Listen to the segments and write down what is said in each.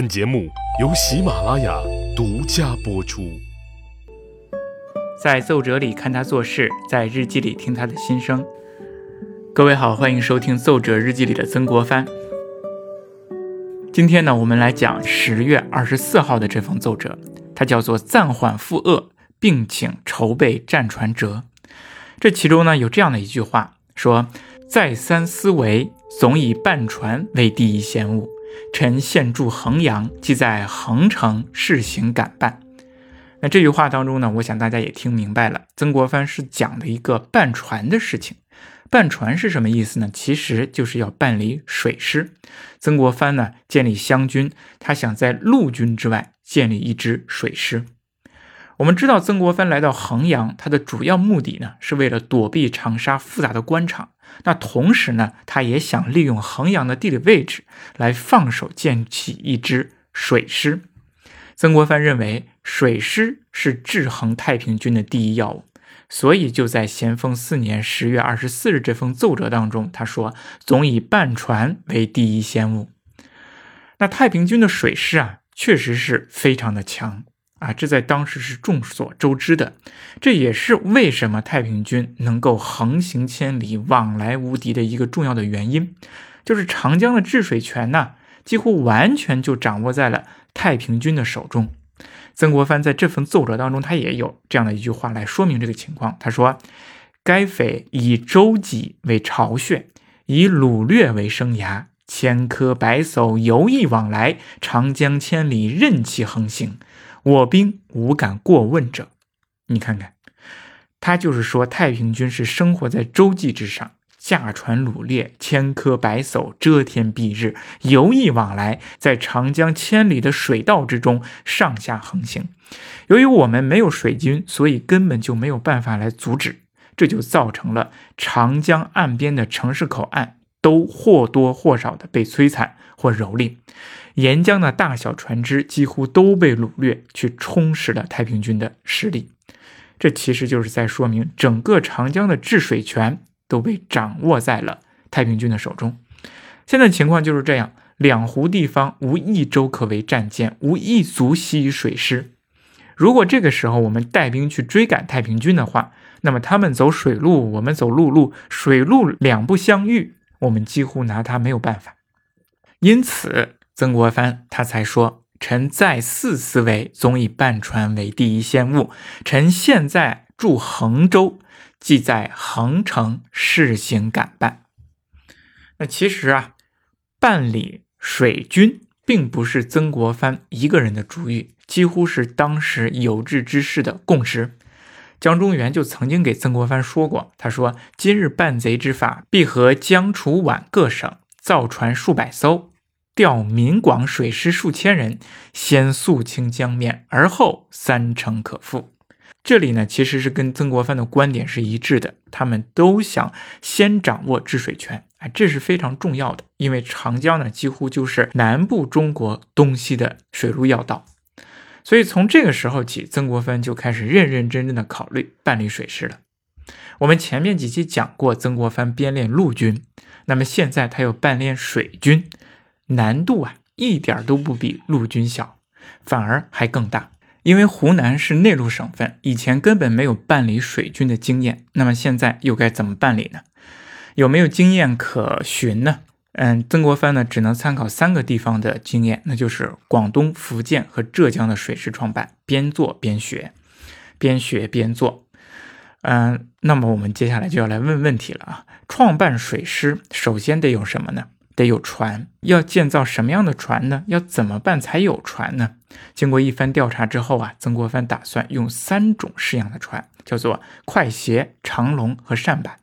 本节目由喜马拉雅独家播出。在奏折里看他做事，在日记里听他的心声。各位好，欢迎收听《奏折日记里的曾国藩》。今天呢，我们来讲十月二十四号的这封奏折，它叫做“暂缓赴鄂，并请筹备战船折”。这其中呢，有这样的一句话，说：“再三思维，总以办船为第一先务。”臣现住衡阳，即在衡城试行赶办。那这句话当中呢，我想大家也听明白了，曾国藩是讲的一个办船的事情。办船是什么意思呢？其实就是要办理水师。曾国藩呢，建立湘军，他想在陆军之外建立一支水师。我们知道，曾国藩来到衡阳，他的主要目的呢，是为了躲避长沙复杂的官场。那同时呢，他也想利用衡阳的地理位置来放手建起一支水师。曾国藩认为水师是制衡太平军的第一要务，所以就在咸丰四年十月二十四日这封奏折当中，他说：“总以办船为第一先务。”那太平军的水师啊，确实是非常的强。啊，这在当时是众所周知的，这也是为什么太平军能够横行千里、往来无敌的一个重要的原因，就是长江的治水权呢，几乎完全就掌握在了太平军的手中。曾国藩在这份奏折当中，他也有这样的一句话来说明这个情况。他说：“该匪以舟楫为巢穴，以掳掠为生涯，千舻百艘游弋往来，长江千里任其横行。”我兵无敢过问者，你看看，他就是说太平军是生活在洲际之上，驾船掳掠，千舻百艘，遮天蔽日，游弋往来，在长江千里的水道之中上下横行。由于我们没有水军，所以根本就没有办法来阻止，这就造成了长江岸边的城市口岸都或多或少的被摧残或蹂躏。沿江的大小船只几乎都被掳掠，去充实了太平军的实力。这其实就是在说明，整个长江的治水权都被掌握在了太平军的手中。现在情况就是这样：两湖地方无一州可为战舰，无一卒息于水师。如果这个时候我们带兵去追赶太平军的话，那么他们走水路，我们走陆路，水陆两不相遇，我们几乎拿他没有办法。因此。曾国藩他才说：“臣再四思维，总以办船为第一先务。臣现在住衡州，即在衡城试行赶办。”那其实啊，办理水军并不是曾国藩一个人的主意，几乎是当时有志之士的共识。江忠源就曾经给曾国藩说过：“他说，今日办贼之法，必和江楚皖各省造船数百艘。”调闽广水师数千人，先肃清江面，而后三城可复。这里呢，其实是跟曾国藩的观点是一致的。他们都想先掌握治水权，哎，这是非常重要的。因为长江呢，几乎就是南部中国东西的水路要道，所以从这个时候起，曾国藩就开始认认真真的考虑办理水师了。我们前面几期讲过，曾国藩编练陆军，那么现在他又办练水军。难度啊，一点都不比陆军小，反而还更大。因为湖南是内陆省份，以前根本没有办理水军的经验。那么现在又该怎么办理呢？有没有经验可循呢？嗯，曾国藩呢，只能参考三个地方的经验，那就是广东、福建和浙江的水师创办，边做边学，边学边做。嗯，那么我们接下来就要来问问题了啊！创办水师，首先得有什么呢？得有船，要建造什么样的船呢？要怎么办才有船呢？经过一番调查之后啊，曾国藩打算用三种式样的船，叫做快斜、长龙和扇板。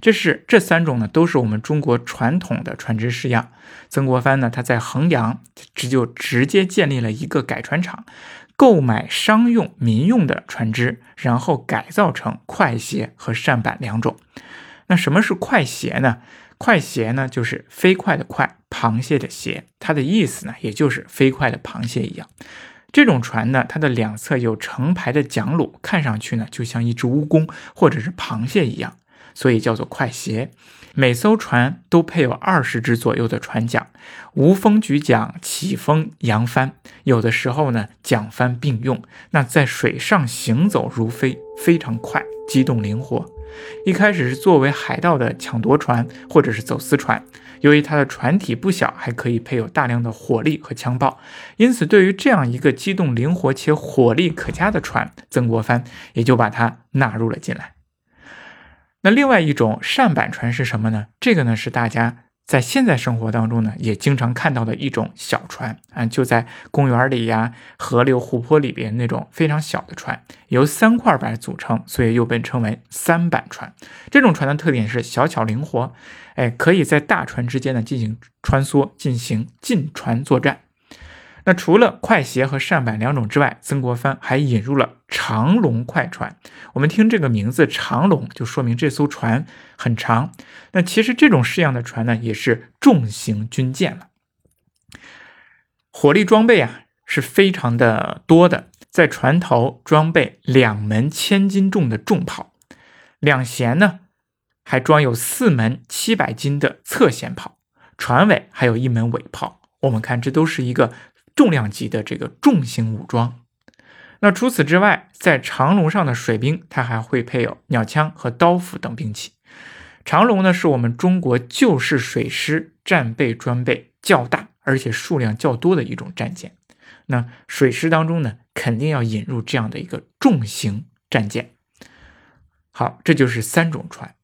这是这三种呢，都是我们中国传统的船只式样。曾国藩呢，他在衡阳这就直接建立了一个改船厂，购买商用、民用的船只，然后改造成快斜和扇板两种。那什么是快鞋呢？快鞋呢，就是飞快的快，螃蟹的蟹，它的意思呢，也就是飞快的螃蟹一样。这种船呢，它的两侧有成排的桨橹，看上去呢，就像一只蜈蚣或者是螃蟹一样，所以叫做快鞋。每艘船都配有二十只左右的船桨，无风举桨，起风扬帆，有的时候呢桨帆并用，那在水上行走如飞，非常快，机动灵活。一开始是作为海盗的抢夺船或者是走私船，由于它的船体不小，还可以配有大量的火力和枪炮，因此对于这样一个机动灵活且火力可嘉的船，曾国藩也就把它纳入了进来。那另外一种扇板船是什么呢？这个呢是大家。在现在生活当中呢，也经常看到的一种小船啊，就在公园里呀、河流、湖泊里边那种非常小的船，由三块板组成，所以又被称为三板船。这种船的特点是小巧灵活，哎，可以在大船之间呢进行穿梭，进行近船作战。那除了快鞋和扇板两种之外，曾国藩还引入了长龙快船。我们听这个名字“长龙”，就说明这艘船很长。那其实这种式样的船呢，也是重型军舰了。火力装备啊是非常的多的，在船头装备两门千斤重的重炮，两舷呢还装有四门七百斤的侧舷炮，船尾还有一门尾炮。我们看，这都是一个。重量级的这个重型武装，那除此之外，在长龙上的水兵，它还会配有鸟枪和刀斧等兵器。长龙呢，是我们中国旧式水师战备装备较大而且数量较多的一种战舰。那水师当中呢，肯定要引入这样的一个重型战舰。好，这就是三种船。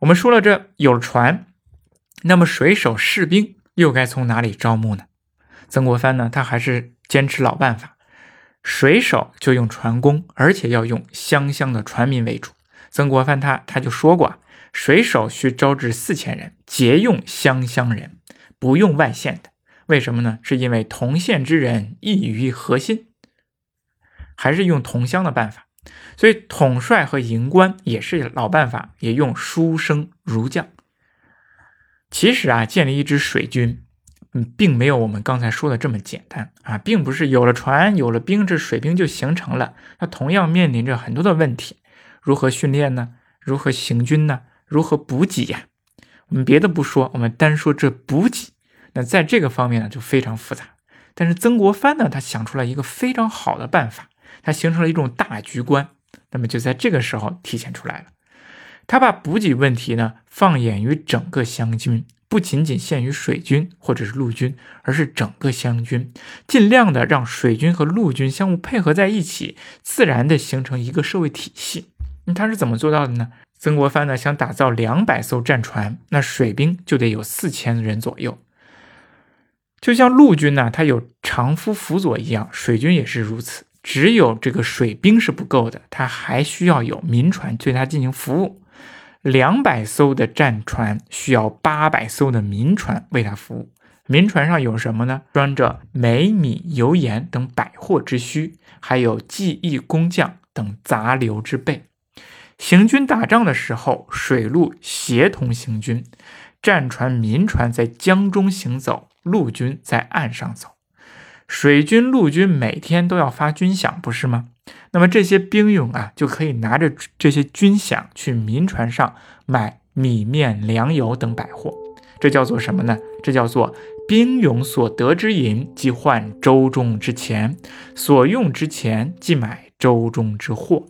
我们说了，这有了船，那么水手士兵又该从哪里招募呢？曾国藩呢，他还是坚持老办法，水手就用船工，而且要用湘乡的船民为主。曾国藩他他就说过，水手需招致四千人，皆用湘乡人，不用外县的。为什么呢？是因为同县之人易于合心，还是用同乡的办法。所以统帅和营官也是老办法，也用书生儒将。其实啊，建立一支水军。嗯，并没有我们刚才说的这么简单啊，并不是有了船、有了兵，这水兵就形成了。它同样面临着很多的问题，如何训练呢？如何行军呢？如何补给呀？我们别的不说，我们单说这补给，那在这个方面呢就非常复杂。但是曾国藩呢，他想出来一个非常好的办法，他形成了一种大局观，那么就在这个时候体现出来了。他把补给问题呢放眼于整个湘军。不仅仅限于水军或者是陆军，而是整个湘军，尽量的让水军和陆军相互配合在一起，自然的形成一个社会体系。那他是怎么做到的呢？曾国藩呢想打造两百艘战船，那水兵就得有四千人左右。就像陆军呢，他有长夫辅佐一样，水军也是如此。只有这个水兵是不够的，他还需要有民船对他进行服务。两百艘的战船需要八百艘的民船为他服务。民船上有什么呢？装着煤、米、油盐等百货之需，还有技艺工匠等杂流之备。行军打仗的时候，水陆协同行军，战船、民船在江中行走，陆军在岸上走。水军、陆军每天都要发军饷，不是吗？那么这些兵勇啊，就可以拿着这些军饷去民船上买米面粮油等百货，这叫做什么呢？这叫做兵勇所得之银，即换舟中之钱；所用之钱，即买舟中之货。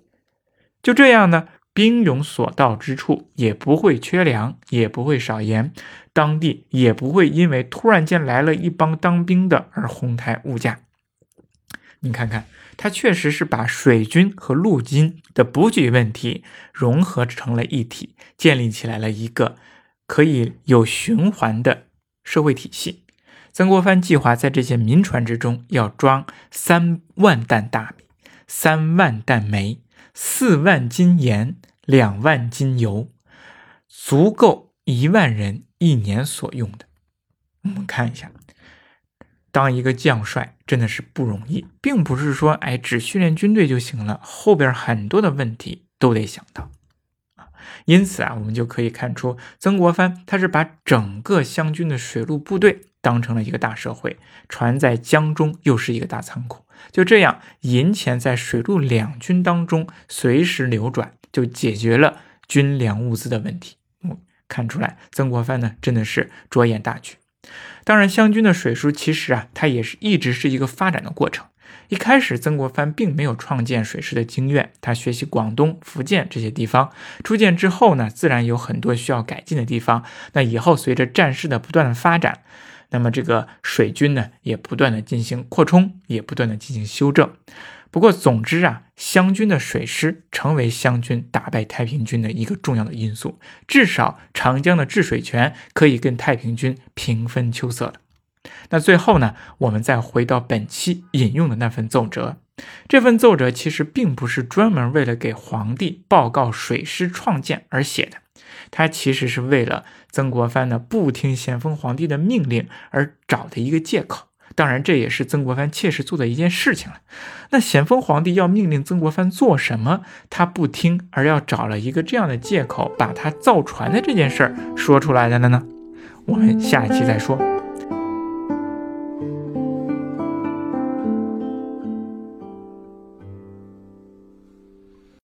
就这样呢，兵勇所到之处，也不会缺粮，也不会少盐，当地也不会因为突然间来了一帮当兵的而哄抬物价。你看看。它确实是把水军和陆军的补给问题融合成了一体，建立起来了一个可以有循环的社会体系。曾国藩计划在这些民船之中要装三万担大米、三万担煤、四万斤盐、两万斤油，足够一万人一年所用的。我们看一下。当一个将帅真的是不容易，并不是说哎只训练军队就行了，后边很多的问题都得想到啊。因此啊，我们就可以看出，曾国藩他是把整个湘军的水陆部队当成了一个大社会，船在江中又是一个大仓库，就这样银钱在水陆两军当中随时流转，就解决了军粮物资的问题。看出来，曾国藩呢真的是着眼大局。当然，湘军的水师其实啊，它也是一直是一个发展的过程。一开始，曾国藩并没有创建水师的经验，他学习广东、福建这些地方。初建之后呢，自然有很多需要改进的地方。那以后随着战事的不断的发展，那么这个水军呢，也不断的进行扩充，也不断的进行修正。不过，总之啊，湘军的水师成为湘军打败太平军的一个重要的因素，至少长江的治水权可以跟太平军平分秋色了。那最后呢，我们再回到本期引用的那份奏折。这份奏折其实并不是专门为了给皇帝报告水师创建而写的，它其实是为了曾国藩呢不听咸丰皇帝的命令而找的一个借口。当然，这也是曾国藩切实做的一件事情了。那咸丰皇帝要命令曾国藩做什么，他不听，而要找了一个这样的借口，把他造船的这件事儿说出来的了呢？我们下一期再说。